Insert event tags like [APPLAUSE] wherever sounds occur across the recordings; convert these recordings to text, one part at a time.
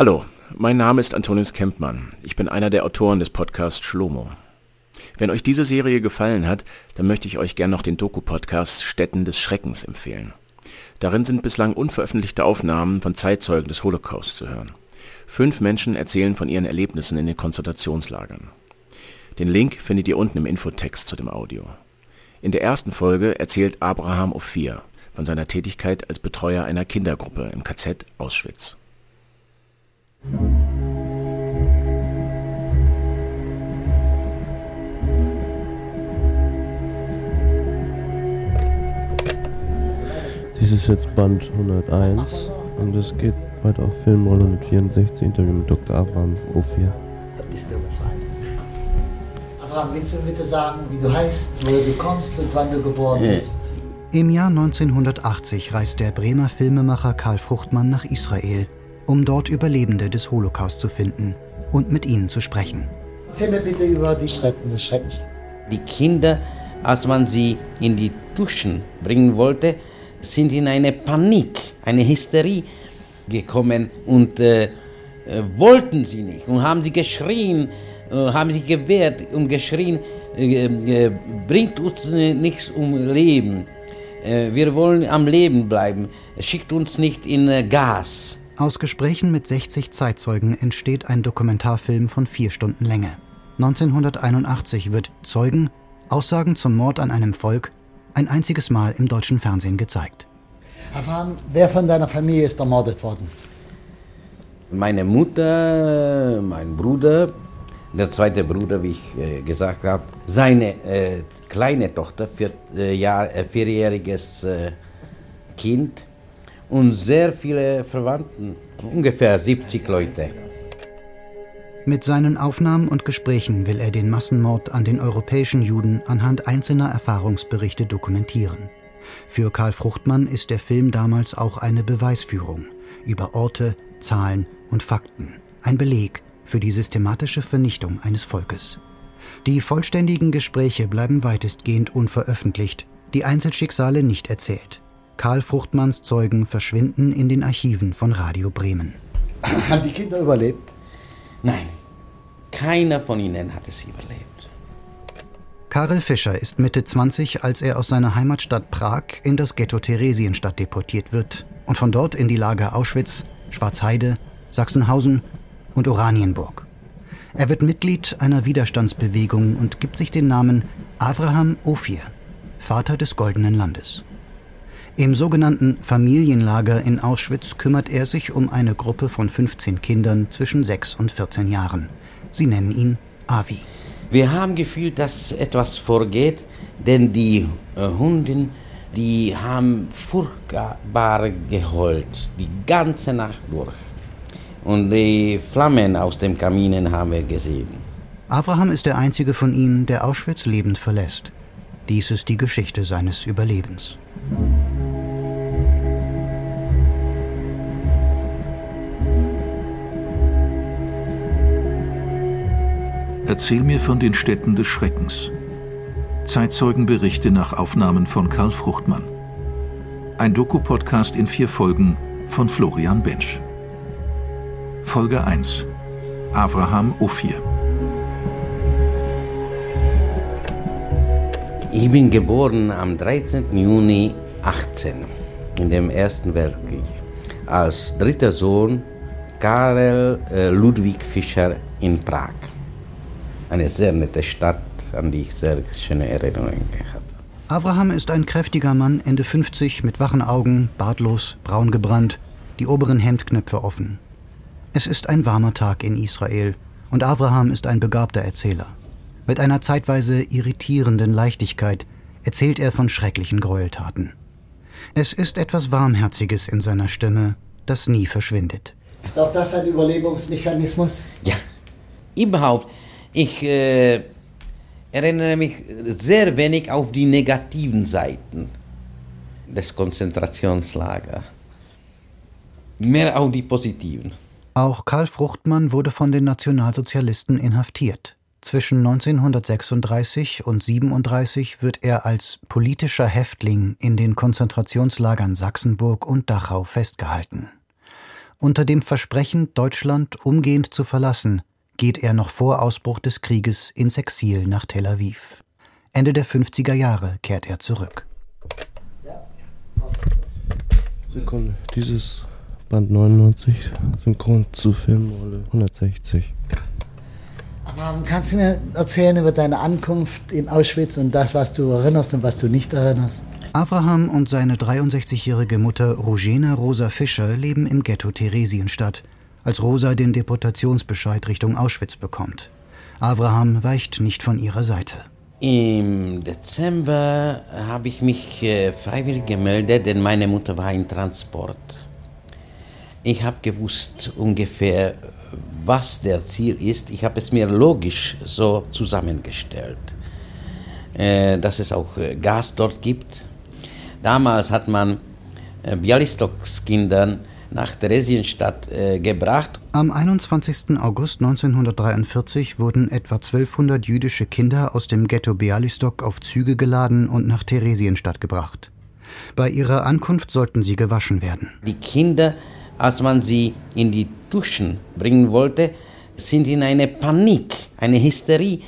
Hallo, mein Name ist Antonius Kempmann. Ich bin einer der Autoren des Podcasts Schlomo. Wenn euch diese Serie gefallen hat, dann möchte ich euch gern noch den Doku-Podcast Städten des Schreckens empfehlen. Darin sind bislang unveröffentlichte Aufnahmen von Zeitzeugen des Holocaust zu hören. Fünf Menschen erzählen von ihren Erlebnissen in den Konzentrationslagern. Den Link findet ihr unten im Infotext zu dem Audio. In der ersten Folge erzählt Abraham Ophir von seiner Tätigkeit als Betreuer einer Kindergruppe im KZ Auschwitz. Dies ist jetzt Band 101 und es geht weiter auf Filmrolle 164, Interview mit Dr. Abraham Ophir. Abraham, willst du bitte sagen, wie du heißt, wo du kommst und wann du geboren bist? Im Jahr 1980 reist der Bremer Filmemacher Karl Fruchtmann nach Israel, um dort Überlebende des Holocaust zu finden und mit ihnen zu sprechen. Erzähl mir bitte über die Stätten des Schreckens. Die Kinder, als man sie in die Duschen bringen wollte, sind in eine Panik, eine Hysterie gekommen und äh, äh, wollten sie nicht und haben sie geschrien, äh, haben sich gewehrt und geschrien, äh, äh, bringt uns nichts um Leben. Wir wollen am Leben bleiben, schickt uns nicht in Gas. Aus Gesprächen mit 60 Zeitzeugen entsteht ein Dokumentarfilm von vier Stunden Länge. 1981 wird Zeugen, Aussagen zum Mord an einem Volk, ein einziges Mal im deutschen Fernsehen gezeigt. Abraham, wer von deiner Familie ist ermordet worden? Meine Mutter, mein Bruder, der zweite Bruder, wie ich äh, gesagt habe, seine äh, kleine Tochter, vier, äh, Jahr, äh, vierjähriges äh, Kind und sehr viele Verwandten, ungefähr 70 Leute. Mit seinen Aufnahmen und Gesprächen will er den Massenmord an den europäischen Juden anhand einzelner Erfahrungsberichte dokumentieren. Für Karl Fruchtmann ist der Film damals auch eine Beweisführung über Orte, Zahlen und Fakten, ein Beleg für die systematische Vernichtung eines Volkes. Die vollständigen Gespräche bleiben weitestgehend unveröffentlicht, die Einzelschicksale nicht erzählt. Karl Fruchtmanns Zeugen verschwinden in den Archiven von Radio Bremen. [CLEARS THROAT] Haben die Kinder überlebt? Nein, keiner von ihnen hat es überlebt. Karel Fischer ist Mitte 20, als er aus seiner Heimatstadt Prag in das Ghetto Theresienstadt deportiert wird und von dort in die Lager Auschwitz, Schwarzheide, Sachsenhausen und Oranienburg. Er wird Mitglied einer Widerstandsbewegung und gibt sich den Namen Avraham Ophir, Vater des Goldenen Landes. Im sogenannten Familienlager in Auschwitz kümmert er sich um eine Gruppe von 15 Kindern zwischen 6 und 14 Jahren. Sie nennen ihn Avi. Wir haben gefühlt, dass etwas vorgeht, denn die äh, Hunden, die haben furchtbar geheult, die ganze Nacht durch. Und die Flammen aus den Kaminen haben wir gesehen. Abraham ist der einzige von ihnen, der Auschwitz lebend verlässt. Dies ist die Geschichte seines Überlebens. Erzähl mir von den Städten des Schreckens. Zeitzeugenberichte nach Aufnahmen von Karl Fruchtmann. Ein Doku-Podcast in vier Folgen von Florian Bensch. Folge 1. Abraham Ophir. Ich bin geboren am 13. Juni 18 in dem Ersten Weltkrieg als dritter Sohn Karel äh, Ludwig Fischer in Prag. Eine sehr nette Stadt, an die ich sehr schöne Erinnerungen habe. Abraham ist ein kräftiger Mann, Ende 50, mit wachen Augen, bartlos, braun gebrannt, die oberen Hemdknöpfe offen. Es ist ein warmer Tag in Israel und Abraham ist ein begabter Erzähler. Mit einer zeitweise irritierenden Leichtigkeit erzählt er von schrecklichen Gräueltaten. Es ist etwas Warmherziges in seiner Stimme, das nie verschwindet. Ist auch das ein Überlebensmechanismus? Ja, überhaupt. Ich äh, erinnere mich sehr wenig auf die negativen Seiten des Konzentrationslagers. Mehr auf die positiven. Auch Karl Fruchtmann wurde von den Nationalsozialisten inhaftiert. Zwischen 1936 und 1937 wird er als politischer Häftling in den Konzentrationslagern Sachsenburg und Dachau festgehalten. Unter dem Versprechen, Deutschland umgehend zu verlassen, geht er noch vor Ausbruch des Krieges ins Exil nach Tel Aviv. Ende der 50er Jahre kehrt er zurück. Sekunde, dieses Band 99, synchron zu Filmrolle 160. Aber kannst du mir erzählen über deine Ankunft in Auschwitz und das, was du erinnerst und was du nicht erinnerst? Abraham und seine 63-jährige Mutter Rogena Rosa Fischer leben im Ghetto Theresienstadt, als Rosa den Deportationsbescheid Richtung Auschwitz bekommt. Abraham weicht nicht von ihrer Seite. Im Dezember habe ich mich äh, freiwillig gemeldet, denn meine Mutter war in Transport. Ich habe gewusst ungefähr, was der Ziel ist. Ich habe es mir logisch so zusammengestellt, äh, dass es auch äh, Gas dort gibt. Damals hat man Bialystoks Kindern nach Theresienstadt äh, gebracht. Am 21. August 1943 wurden etwa 1200 jüdische Kinder aus dem Ghetto Bialystok auf Züge geladen und nach Theresienstadt gebracht. Bei ihrer Ankunft sollten sie gewaschen werden. Die Kinder, als man sie in die Duschen bringen wollte, sind in eine Panik, eine Hysterie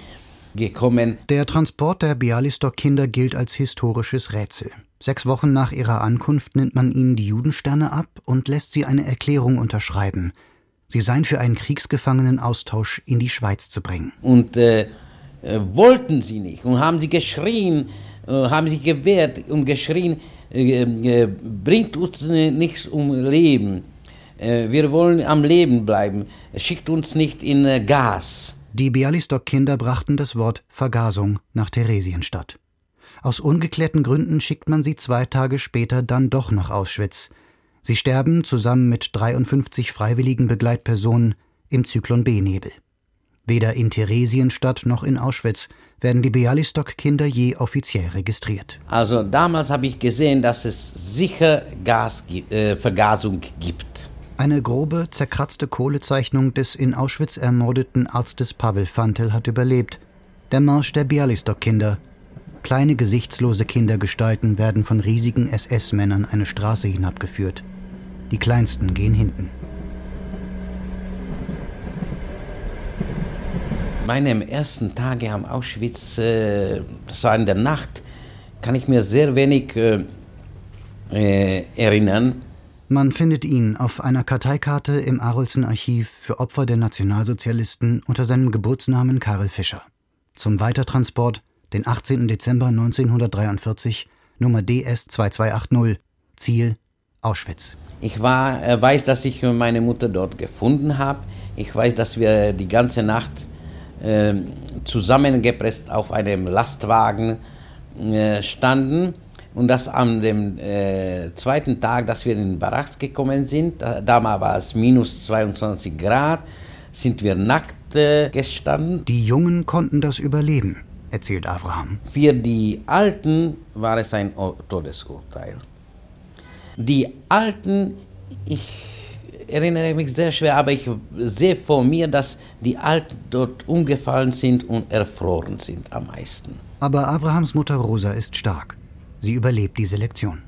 gekommen. Der Transport der Bialystok-Kinder gilt als historisches Rätsel. Sechs Wochen nach ihrer Ankunft nimmt man ihnen die Judensterne ab und lässt sie eine Erklärung unterschreiben. Sie seien für einen Kriegsgefangenenaustausch in die Schweiz zu bringen. Und äh, äh, wollten sie nicht und haben sie geschrien, äh, haben sich gewehrt und geschrien, äh, äh, bringt uns nichts um Leben. Äh, wir wollen am Leben bleiben. Schickt uns nicht in Gas. Die Bialystok-Kinder brachten das Wort Vergasung nach Theresienstadt. Aus ungeklärten Gründen schickt man sie zwei Tage später dann doch nach Auschwitz. Sie sterben zusammen mit 53 freiwilligen Begleitpersonen im Zyklon B-Nebel. Weder in Theresienstadt noch in Auschwitz werden die Bialystok-Kinder je offiziell registriert. Also damals habe ich gesehen, dass es sicher Gasvergasung äh, gibt. Eine grobe, zerkratzte Kohlezeichnung des in Auschwitz ermordeten Arztes Pavel Fantel hat überlebt. Der Marsch der Bialystok-Kinder Kleine gesichtslose Kindergestalten werden von riesigen SS-Männern eine Straße hinabgeführt. Die kleinsten gehen hinten. Meine ersten Tage am Auschwitz, äh, das war in der Nacht, kann ich mir sehr wenig äh, äh, erinnern. Man findet ihn auf einer Karteikarte im Arolsen Archiv für Opfer der Nationalsozialisten unter seinem Geburtsnamen Karel Fischer. Zum Weitertransport den 18. Dezember 1943, Nummer DS 2280, Ziel Auschwitz. Ich war, äh, weiß, dass ich meine Mutter dort gefunden habe. Ich weiß, dass wir die ganze Nacht äh, zusammengepresst auf einem Lastwagen äh, standen und dass an dem äh, zweiten Tag, dass wir in den Baracks gekommen sind, da, damals war es minus 22 Grad, sind wir nackt äh, gestanden. Die Jungen konnten das überleben erzählt Abraham. Für die Alten war es ein Todesurteil. Die Alten, ich erinnere mich sehr schwer, aber ich sehe vor mir, dass die Alten dort umgefallen sind und erfroren sind am meisten. Aber Abrahams Mutter Rosa ist stark. Sie überlebt die Selektion.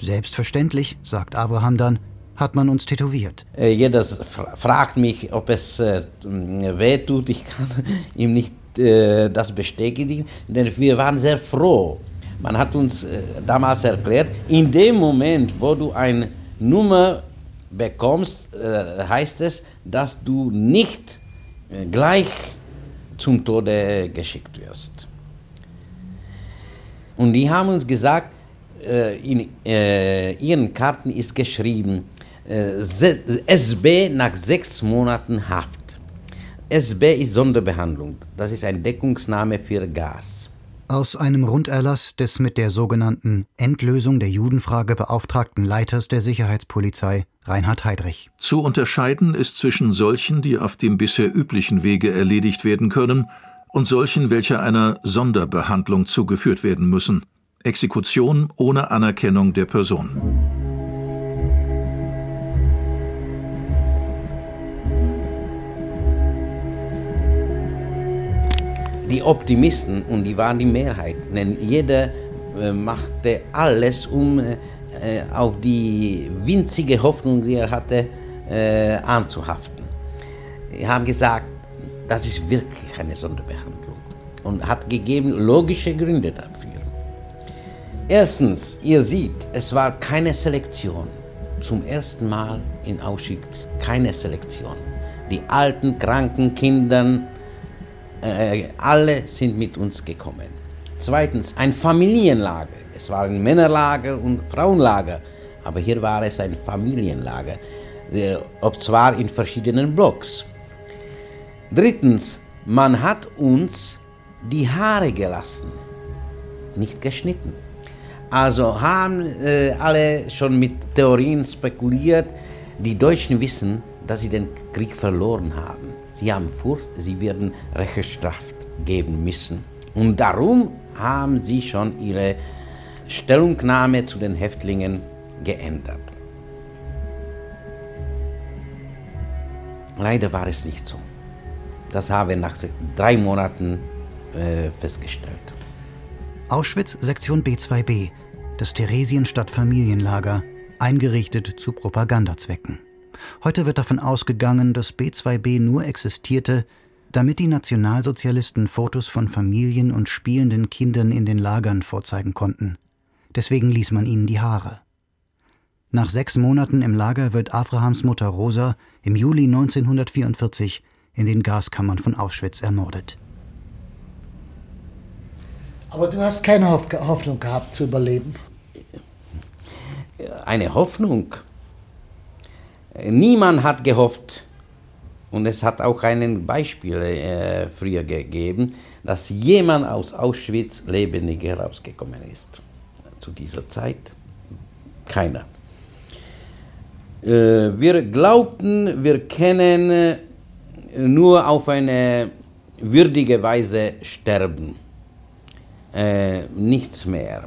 Selbstverständlich, sagt Abraham dann, hat man uns tätowiert. Äh, jeder fragt mich, ob es äh, weh tut. Ich kann [LAUGHS] ihm nicht äh, das bestätigen, denn wir waren sehr froh. Man hat uns äh, damals erklärt, in dem Moment, wo du eine Nummer bekommst, äh, heißt es, dass du nicht äh, gleich zum Tode geschickt wirst. Und die haben uns gesagt, äh, in äh, ihren Karten ist geschrieben, SB nach sechs Monaten Haft. SB ist Sonderbehandlung. Das ist ein Deckungsname für Gas. Aus einem Runderlass des mit der sogenannten Endlösung der Judenfrage beauftragten Leiters der Sicherheitspolizei, Reinhard Heydrich. Zu unterscheiden ist zwischen solchen, die auf dem bisher üblichen Wege erledigt werden können, und solchen, welche einer Sonderbehandlung zugeführt werden müssen. Exekution ohne Anerkennung der Person. die Optimisten, und die waren die Mehrheit, denn jeder äh, machte alles, um äh, auf die winzige Hoffnung, die er hatte, äh, anzuhaften. Wir haben gesagt, das ist wirklich eine Sonderbehandlung und hat gegeben logische Gründe dafür. Erstens, ihr seht, es war keine Selektion. Zum ersten Mal in Auschwitz keine Selektion. Die alten, kranken Kinder, äh, alle sind mit uns gekommen. Zweitens, ein Familienlager. Es war ein Männerlager und Frauenlager, aber hier war es ein Familienlager, äh, ob zwar in verschiedenen Blocks. Drittens, man hat uns die Haare gelassen, nicht geschnitten. Also haben äh, alle schon mit Theorien spekuliert, die Deutschen wissen, dass sie den Krieg verloren haben. Sie haben Furcht, sie werden Rechenschaft geben müssen. Und darum haben sie schon ihre Stellungnahme zu den Häftlingen geändert. Leider war es nicht so. Das haben wir nach drei Monaten äh, festgestellt. Auschwitz Sektion B2b, das Theresienstadt Familienlager, eingerichtet zu Propagandazwecken. Heute wird davon ausgegangen, dass B2b nur existierte, damit die Nationalsozialisten Fotos von Familien und spielenden Kindern in den Lagern vorzeigen konnten. Deswegen ließ man ihnen die Haare. Nach sechs Monaten im Lager wird Abrahams Mutter Rosa im Juli 1944 in den Gaskammern von Auschwitz ermordet. Aber du hast keine Hoffnung gehabt zu überleben. Eine Hoffnung? Niemand hat gehofft, und es hat auch ein Beispiel äh, früher gegeben, dass jemand aus Auschwitz lebendig herausgekommen ist. Zu dieser Zeit keiner. Äh, wir glaubten, wir können äh, nur auf eine würdige Weise sterben. Äh, nichts mehr.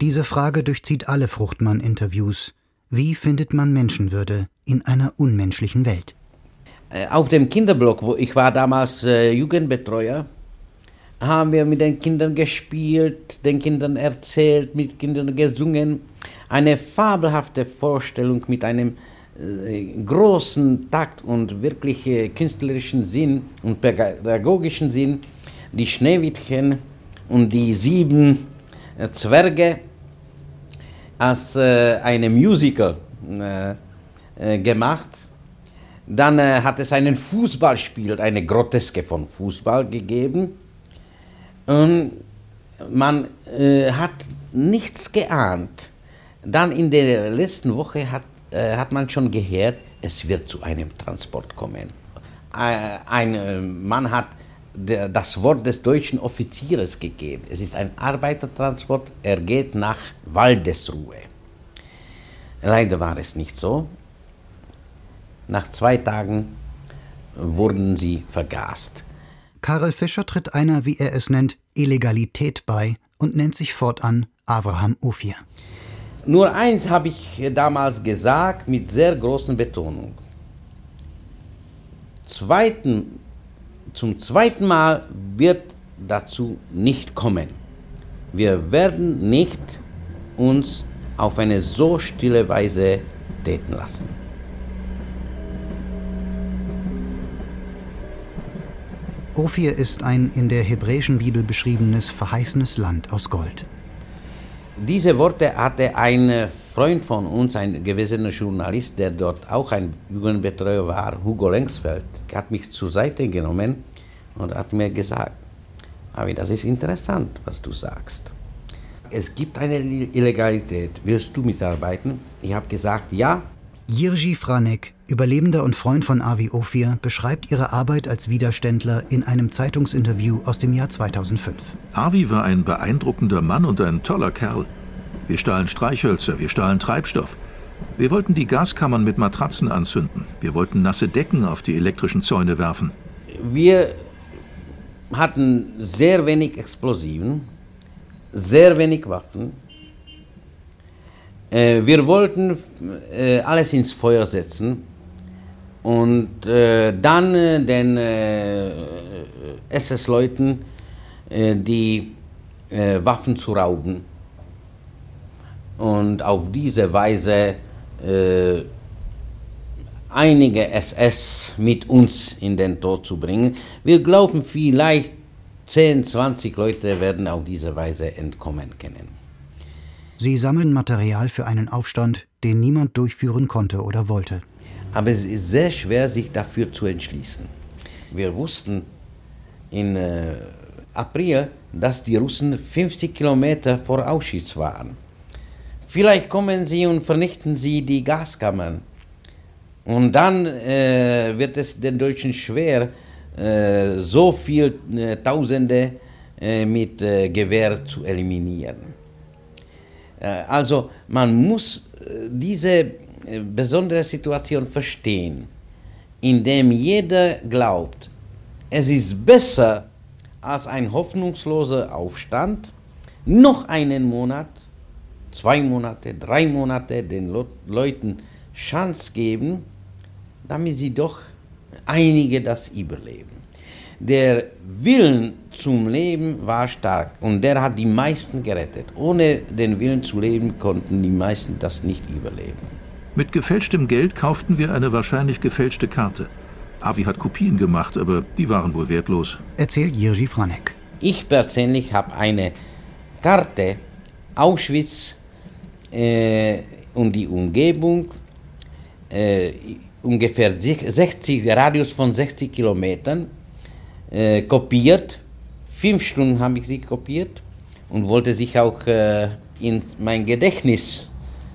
Diese Frage durchzieht alle Fruchtmann-Interviews. Wie findet man Menschenwürde in einer unmenschlichen Welt? Äh, auf dem Kinderblock, wo ich war damals äh, Jugendbetreuer, haben wir mit den Kindern gespielt, den Kindern erzählt, mit Kindern gesungen. Eine fabelhafte Vorstellung mit einem großen Takt und wirklich äh, künstlerischen Sinn und pädagogischen Sinn. Die Schneewittchen und die sieben äh, Zwerge als äh, eine Musical äh, gemacht dann äh, hat es einen Fußballspiel, eine Groteske von Fußball gegeben. Und man äh, hat nichts geahnt. Dann in der letzten Woche hat, äh, hat man schon gehört, es wird zu einem Transport kommen. Äh, ein äh, Mann hat das Wort des deutschen Offiziers gegeben. Es ist ein Arbeitertransport, er geht nach Waldesruhe. Leider war es nicht so. Nach zwei Tagen wurden sie vergast. Karel Fischer tritt einer, wie er es nennt, Illegalität bei und nennt sich fortan Abraham Ophir. Nur eins habe ich damals gesagt mit sehr großer Betonung. Zweiten, zum zweiten Mal wird dazu nicht kommen. Wir werden nicht uns auf eine so stille Weise täten lassen. Ophir ist ein in der hebräischen Bibel beschriebenes verheißenes Land aus Gold. Diese Worte hatte ein Freund von uns, ein gewisser Journalist, der dort auch ein Jugendbetreuer war, Hugo Lengsfeld, hat mich zur Seite genommen und hat mir gesagt, Avi, das ist interessant, was du sagst. Es gibt eine Illegalität, willst du mitarbeiten? Ich habe gesagt, ja. Jirji Franek Überlebender und Freund von Avi Ophir beschreibt ihre Arbeit als Widerständler in einem Zeitungsinterview aus dem Jahr 2005. Avi war ein beeindruckender Mann und ein toller Kerl. Wir stahlen Streichhölzer, wir stahlen Treibstoff. Wir wollten die Gaskammern mit Matratzen anzünden. Wir wollten nasse Decken auf die elektrischen Zäune werfen. Wir hatten sehr wenig Explosiven, sehr wenig Waffen, wir wollten äh, alles ins Feuer setzen und äh, dann äh, den äh, SS-Leuten äh, die Waffen zu rauben. und auf diese Weise äh, einige SS mit uns in den Tod zu bringen. Wir glauben, vielleicht 10, 20 Leute werden auf diese Weise entkommen können. Sie sammeln Material für einen Aufstand, den niemand durchführen konnte oder wollte. Aber es ist sehr schwer, sich dafür zu entschließen. Wir wussten in äh, April, dass die Russen 50 Kilometer vor Auschwitz waren. Vielleicht kommen sie und vernichten sie die Gaskammern. Und dann äh, wird es den Deutschen schwer, äh, so viele äh, Tausende äh, mit äh, Gewehr zu eliminieren. Äh, also man muss diese besondere Situation verstehen, indem jeder glaubt, es ist besser als ein hoffnungsloser Aufstand, noch einen Monat, zwei Monate, drei Monate den Leuten Chance geben, damit sie doch einige das überleben. Der Willen zum Leben war stark und der hat die meisten gerettet. Ohne den Willen zu leben konnten die meisten das nicht überleben. Mit gefälschtem Geld kauften wir eine wahrscheinlich gefälschte Karte. Avi hat Kopien gemacht, aber die waren wohl wertlos. Erzählt Jiří Franek. Ich persönlich habe eine Karte Auschwitz äh, und die Umgebung äh, ungefähr 60 Radius von 60 Kilometern äh, kopiert. Fünf Stunden habe ich sie kopiert und wollte sich auch äh, in mein Gedächtnis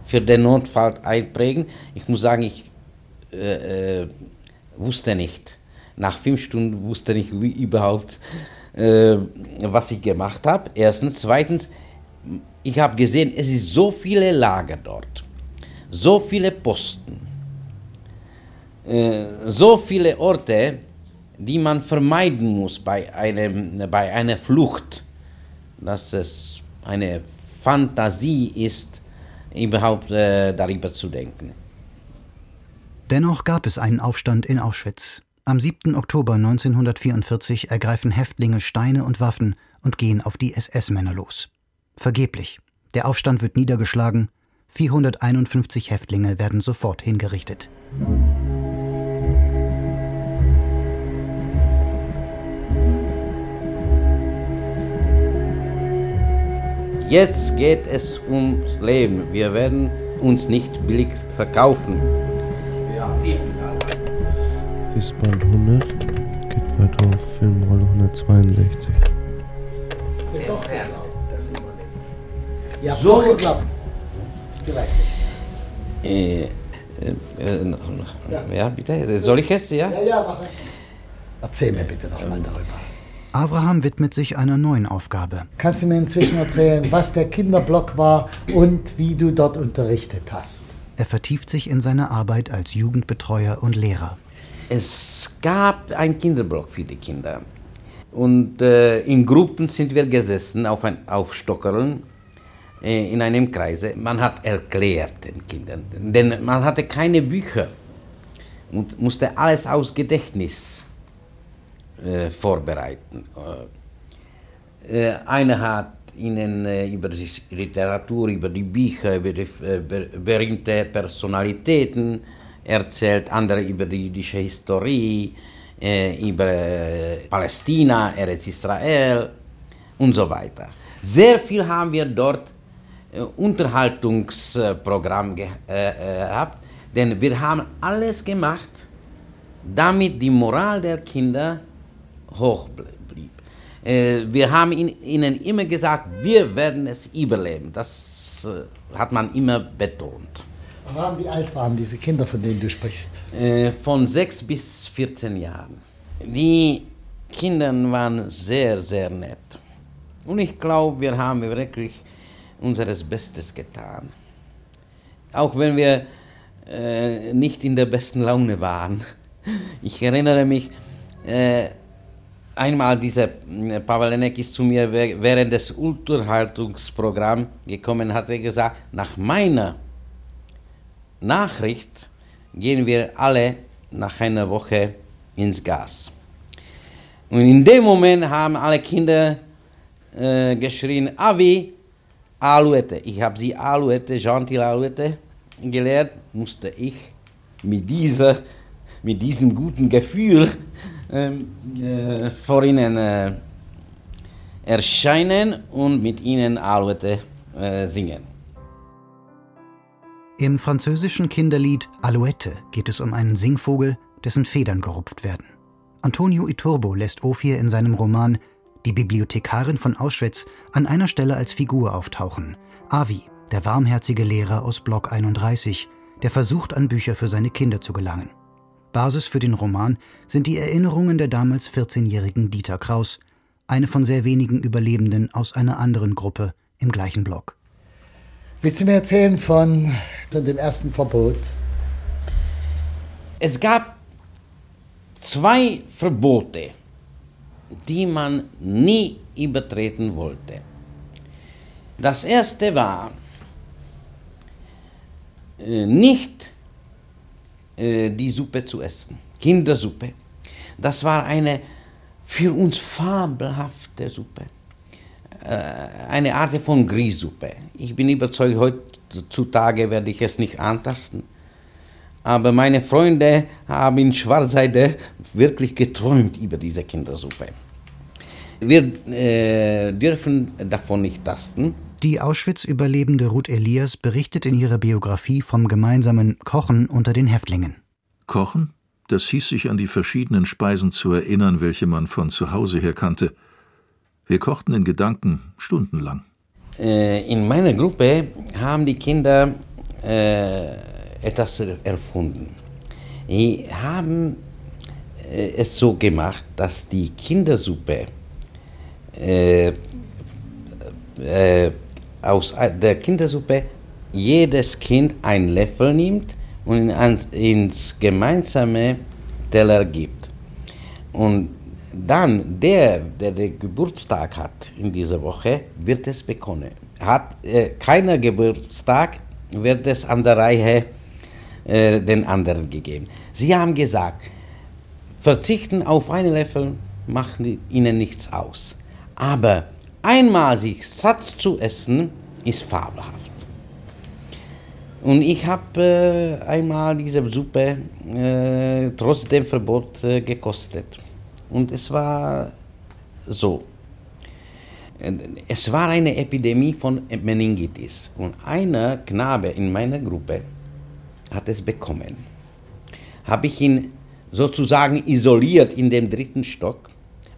für den Notfall einprägen. Ich muss sagen, ich äh, äh wusste nicht. Nach fünf Stunden wusste ich überhaupt, äh, was ich gemacht habe. Erstens. Zweitens, ich habe gesehen, es ist so viele Lager dort, so viele Posten äh, so viele Orte, die man vermeiden muss bei, einem, bei einer Flucht, dass es eine Fantasie ist, überhaupt äh, darüber zu denken. Dennoch gab es einen Aufstand in Auschwitz. Am 7. Oktober 1944 ergreifen Häftlinge Steine und Waffen und gehen auf die SS-Männer los. Vergeblich. Der Aufstand wird niedergeschlagen. 451 Häftlinge werden sofort hingerichtet. Jetzt geht es ums Leben. Wir werden uns nicht billig verkaufen. Dies Band 100 geht weiter auf Filmrolle 162. Doch das ist immer Ja, so geglaubt. Du weißt nicht. Äh, äh, äh, ja. ja. bitte. Soll ich es? Ja, ja, ja mach Erzähl mir bitte noch mal darüber. Abraham widmet sich einer neuen Aufgabe. Kannst du mir inzwischen erzählen, was der Kinderblock war und wie du dort unterrichtet hast? Er vertieft sich in seine Arbeit als Jugendbetreuer und Lehrer. Es gab einen Kinderblock für die Kinder. Und äh, in Gruppen sind wir gesessen auf, ein, auf Stockerln äh, in einem Kreise. Man hat erklärt den Kindern, denn man hatte keine Bücher und musste alles aus Gedächtnis äh, vorbereiten. Äh, äh, einer hat ihnen äh, über die Literatur, über die Bücher, über die äh, berühmte Personalitäten erzählt, andere über die jüdische Historie, über Palästina, Eretz Israel und so weiter. Sehr viel haben wir dort Unterhaltungsprogramm gehabt, denn wir haben alles gemacht, damit die Moral der Kinder hoch blieb. Äh, wir haben ihnen immer gesagt, wir werden es überleben. Das äh, hat man immer betont. wie alt waren diese Kinder, von denen du sprichst? Äh, von sechs bis 14 Jahren. Die Kinder waren sehr, sehr nett. Und ich glaube, wir haben wirklich unseres Bestes getan. Auch wenn wir äh, nicht in der besten Laune waren. Ich erinnere mich, äh, einmal dieser äh, Pavlenek ist zu mir während des Unterhaltungsprogramms gekommen, hat er gesagt, nach meiner Nachricht gehen wir alle nach einer Woche ins Gas. Und in dem Moment haben alle Kinder äh, geschrien, Avi, Alouette. Ich habe sie Alouette, Gentil Alouette gelehrt, musste ich mit, dieser, mit diesem guten Gefühl äh, vor ihnen äh, erscheinen und mit ihnen Alouette äh, singen. Im französischen Kinderlied Alouette geht es um einen Singvogel, dessen Federn gerupft werden. Antonio Iturbo lässt Ophir in seinem Roman Die Bibliothekarin von Auschwitz an einer Stelle als Figur auftauchen. Avi, der warmherzige Lehrer aus Block 31, der versucht, an Bücher für seine Kinder zu gelangen. Basis für den Roman sind die Erinnerungen der damals 14-jährigen Dieter Kraus, eine von sehr wenigen Überlebenden aus einer anderen Gruppe im gleichen Block. Willst du mir erzählen von dem ersten Verbot? Es gab zwei Verbote, die man nie übertreten wollte. Das erste war, äh, nicht die Suppe zu essen, Kindersuppe. Das war eine für uns fabelhafte Suppe. Äh, eine Art von Grießsuppe. Ich bin überzeugt, heutzutage werde ich es nicht antasten. Aber meine Freunde haben in Schwarzseide wirklich geträumt über diese Kindersuppe. Wir äh, dürfen davon nicht tasten. Die Auschwitz-Überlebende Ruth Elias berichtet in ihrer Biografie vom gemeinsamen Kochen unter den Häftlingen. Kochen? Das hieß sich an die verschiedenen Speisen zu erinnern, welche man von zu Hause her kannte. Wir kochten in Gedanken stundenlang. Äh, in meiner Gruppe haben die Kinder äh, etwas erfunden. Die haben äh, es so gemacht, dass die Kindersuppe äh, äh, aus der Kindersuppe jedes Kind einen Löffel nimmt und ins gemeinsame Teller gibt. Und dann der, der den Geburtstag hat in dieser Woche, wird es bekommen. Hat äh, keiner Geburtstag, wird es an der Reihe äh, den anderen gegeben. Sie haben gesagt, verzichten auf einen Löffel macht ihnen nichts aus. Aber einmal sich satt zu essen, ist fabelhaft. Und ich habe äh, einmal diese Suppe äh, trotz dem Verbot äh, gekostet. Und es war so. Es war eine Epidemie von Meningitis. Und einer Knabe in meiner Gruppe hat es bekommen. Habe ich ihn sozusagen isoliert in dem dritten Stock,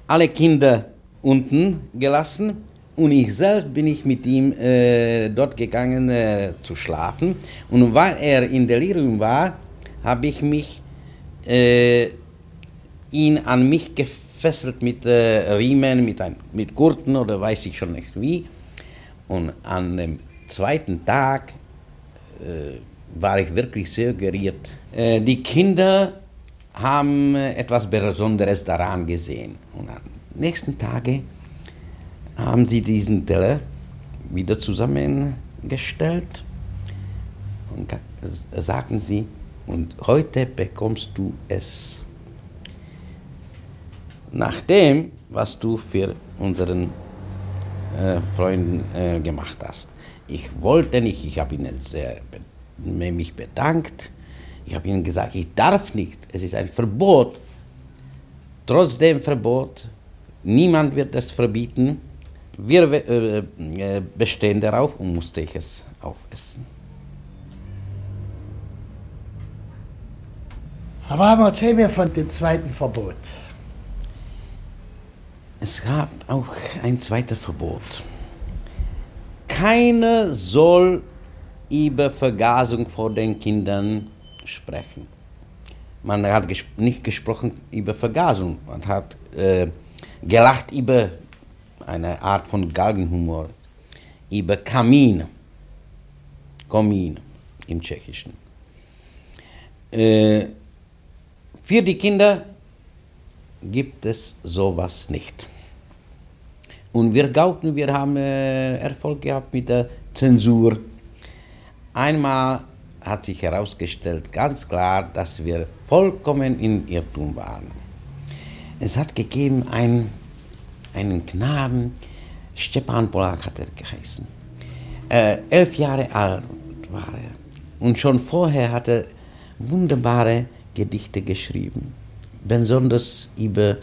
alle Kinder unten gelassen und ich selbst bin ich mit ihm äh, dort gegangen äh, zu schlafen. Und weil er in Delirium war, habe ich mich äh, ihn an mich gefesselt mit äh, Riemen, mit, ein, mit Gurten oder weiß ich schon nicht wie. Und an dem zweiten Tag äh, war ich wirklich sehr gerührt. Äh, die Kinder haben etwas Besonderes daran gesehen. Und nächsten Tage haben sie diesen Teller wieder zusammengestellt und sagten sie, und heute bekommst du es. Nach dem, was du für unseren äh, Freunden äh, gemacht hast. Ich wollte nicht, ich habe ihnen sehr mich bedankt. Ich habe ihnen gesagt, ich darf nicht, es ist ein Verbot. Trotz dem Verbot, niemand wird es verbieten. Wir äh, äh, bestehen darauf und musste ich es aufessen. Aber erzähl mir von dem zweiten Verbot. Es gab auch ein zweites Verbot. Keiner soll über Vergasung vor den Kindern sprechen. Man hat ges nicht gesprochen über Vergasung, man hat äh, gelacht über eine Art von Galgenhumor, über Kamin, Komin im Tschechischen. Äh, für die Kinder gibt es sowas nicht. Und wir glaubten, wir haben äh, Erfolg gehabt mit der Zensur. Einmal hat sich herausgestellt, ganz klar, dass wir vollkommen in Irrtum waren. Es hat gegeben einen, einen Knaben, Stepan Polak hat er geheißen. Äh, elf Jahre alt war er. Und schon vorher hat er wunderbare Gedichte geschrieben, besonders über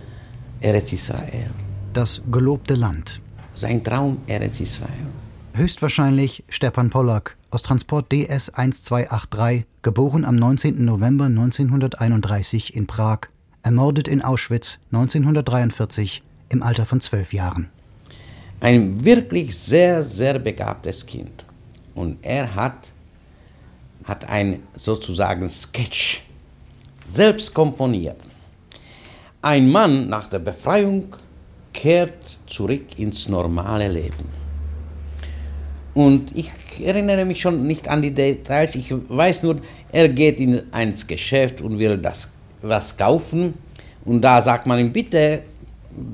Eretz Israel. Das gelobte Land. Sein Traum Eretz Israel. Höchstwahrscheinlich Stepan Pollack aus Transport DS 1283, geboren am 19. November 1931 in Prag, ermordet in Auschwitz 1943 im Alter von zwölf Jahren. Ein wirklich sehr, sehr begabtes Kind. Und er hat, hat ein sozusagen Sketch selbst komponiert. Ein Mann nach der Befreiung kehrt zurück ins normale Leben. Und ich erinnere mich schon nicht an die Details, ich weiß nur, er geht in ein Geschäft und will das was kaufen und da sagt man ihm, bitte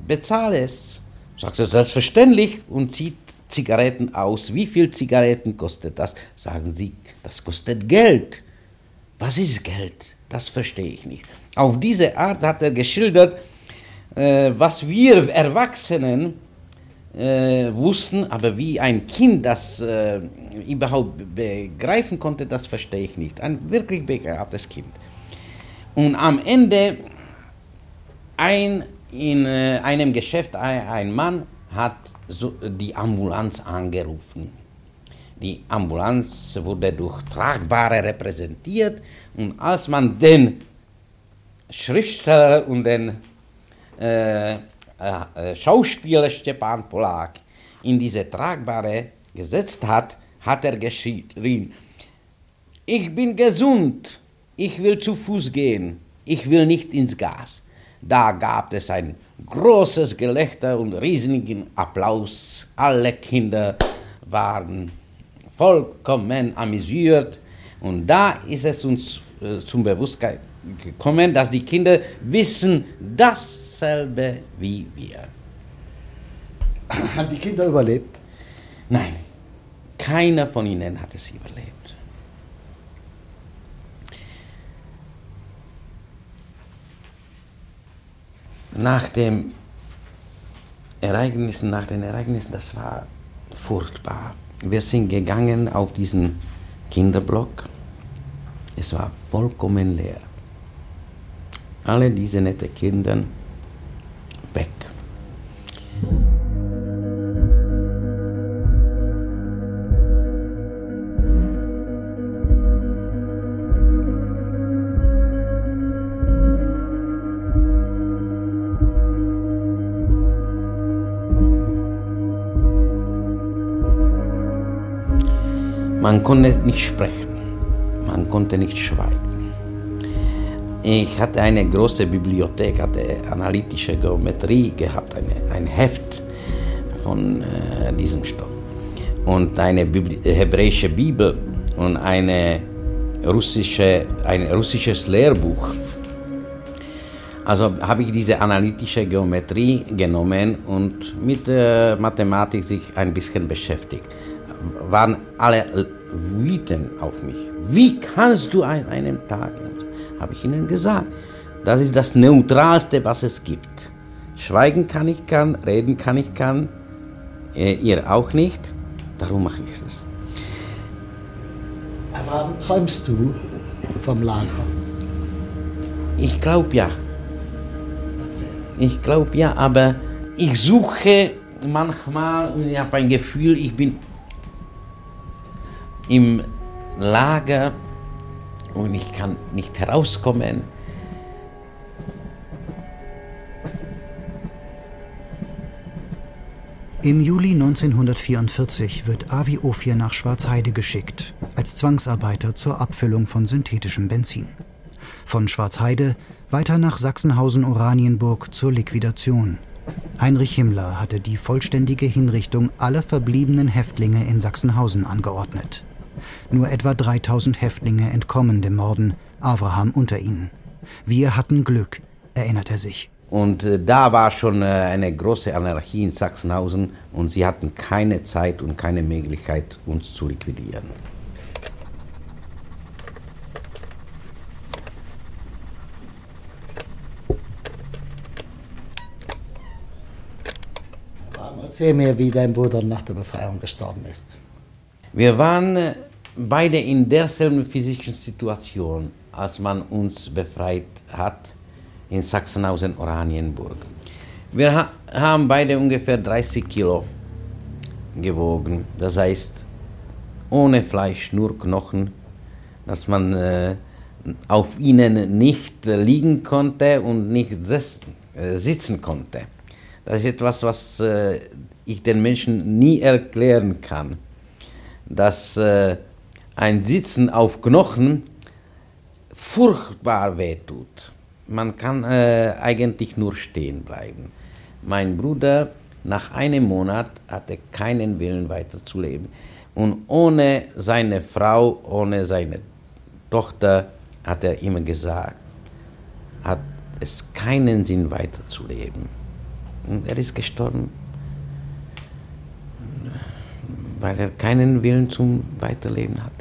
bezahle es. Sagt er selbstverständlich und zieht Zigaretten aus. Wie viel Zigaretten kostet das? Sagen sie, das kostet Geld. Was ist Geld? Das verstehe ich nicht. Auf diese Art hat er geschildert, äh, was wir Erwachsenen äh, wussten, aber wie ein Kind das äh, überhaupt begreifen konnte, das verstehe ich nicht. Ein wirklich begabtes Kind. Und am Ende ein, in äh, einem Geschäft ein, Mann hat die Ambulanz angerufen. Die Ambulanz wurde durch Tragbare repräsentiert und als man den Schriftsteller und den äh, äh, Schauspieler Stepan Polak in diese Tragbare gesetzt hat, hat er geschrien, ich bin gesund, ich will zu Fuß gehen, ich will nicht ins Gas. Da gab es ein großes Gelächter und riesigen Applaus. Alle Kinder waren vollkommen amüsiert. Und da ist es uns äh, zum Bewusstsein gekommen, dass die Kinder wissen dasselbe wie wir. Haben die Kinder überlebt? Nein, keiner von ihnen hat es überlebt. Nach den Ereignissen, nach den Ereignissen, das war furchtbar. Wir sind gegangen auf diesen Kinderblock. Es war vollkommen leer alle diese netten Kinder weg. Man konnte nicht sprechen, man konnte nicht schweigen. Ich hatte eine große Bibliothek, hatte analytische Geometrie gehabt, eine, ein Heft von äh, diesem Stoff und eine Bibli hebräische Bibel und eine russische, ein russisches Lehrbuch. Also habe ich diese analytische Geometrie genommen und mit äh, Mathematik sich ein bisschen beschäftigt. Waren alle wütend auf mich. Wie kannst du an einem Tag habe ich Ihnen gesagt. Das ist das Neutralste, was es gibt. Schweigen kann ich kann, reden kann ich kann, äh, ihr auch nicht. Darum mache ich es. Warum träumst du vom Lager? Ich glaube ja. Ich glaube ja, aber ich suche manchmal und ich habe ein Gefühl, ich bin im Lager und ich kann nicht herauskommen. Im Juli 1944 wird Avi Ophir nach Schwarzheide geschickt, als Zwangsarbeiter zur Abfüllung von synthetischem Benzin. Von Schwarzheide weiter nach Sachsenhausen-Oranienburg zur Liquidation. Heinrich Himmler hatte die vollständige Hinrichtung aller verbliebenen Häftlinge in Sachsenhausen angeordnet. Nur etwa 3000 Häftlinge entkommen dem Morden, Abraham unter ihnen. Wir hatten Glück, erinnert er sich. Und äh, da war schon äh, eine große Anarchie in Sachsenhausen und sie hatten keine Zeit und keine Möglichkeit, uns zu liquidieren. Erzähl mir, wie dein Bruder nach der Befreiung gestorben ist. Wir waren äh, beide in derselben physischen Situation, als man uns befreit hat in Sachsenhausen-Oranienburg. Wir ha haben beide ungefähr 30 Kilo gewogen, das heißt ohne Fleisch, nur Knochen, dass man äh, auf ihnen nicht liegen konnte und nicht äh, sitzen konnte. Das ist etwas, was äh, ich den Menschen nie erklären kann, dass äh, ein Sitzen auf Knochen furchtbar wehtut. Man kann äh, eigentlich nur stehen bleiben. Mein Bruder nach einem Monat hatte keinen Willen weiterzuleben. Und ohne seine Frau, ohne seine Tochter, hat er immer gesagt, hat es keinen Sinn weiterzuleben. Und er ist gestorben, weil er keinen Willen zum Weiterleben hatte.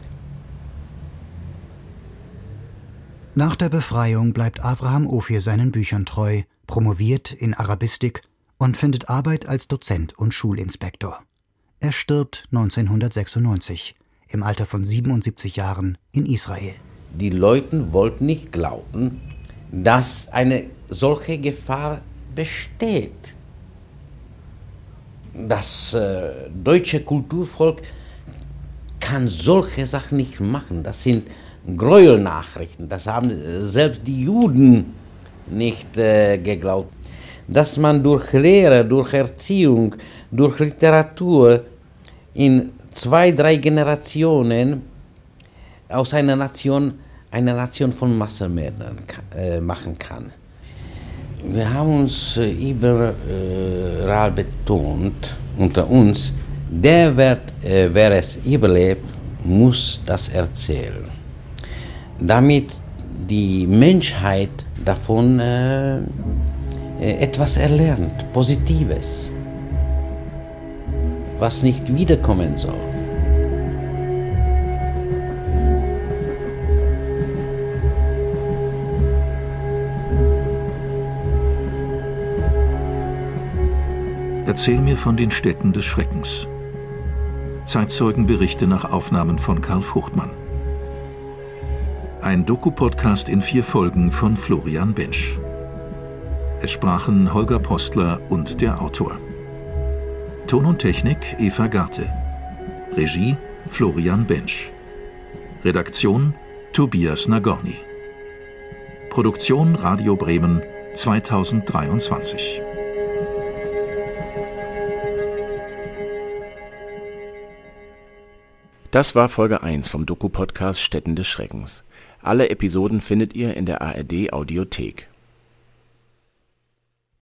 Nach der Befreiung bleibt Abraham Ophir seinen Büchern treu, promoviert in Arabistik und findet Arbeit als Dozent und Schulinspektor. Er stirbt 1996 im Alter von 77 Jahren in Israel. Die Leute wollten nicht glauben, dass eine solche Gefahr besteht. Das äh, deutsche Kulturvolk kann solche Sachen nicht machen. Das sind Gräuelnachrichten. Das haben äh, selbst die Juden nicht äh, geglaubt. Dass man durch Lehre, durch Erziehung, durch Literatur in zwei, drei Generationen aus einer Nation eine Nation von Massenmännern äh, machen kann. Wir haben uns äh, überall betont, unter uns, der, wird, äh, wer es überlebt, muss das erzählen damit die Menschheit davon äh, etwas erlernt, Positives, was nicht wiederkommen soll. Erzähl mir von den Städten des Schreckens. Zeitzeugenberichte nach Aufnahmen von Karl Fruchtmann. Ein Doku-Podcast in vier Folgen von Florian Bensch. Es sprachen Holger Postler und der Autor. Ton und Technik Eva Garte. Regie Florian Bensch. Redaktion Tobias Nagorny. Produktion Radio Bremen 2023. Das war Folge 1 vom Doku-Podcast Städten des Schreckens. Alle Episoden findet ihr in der ARD Audiothek.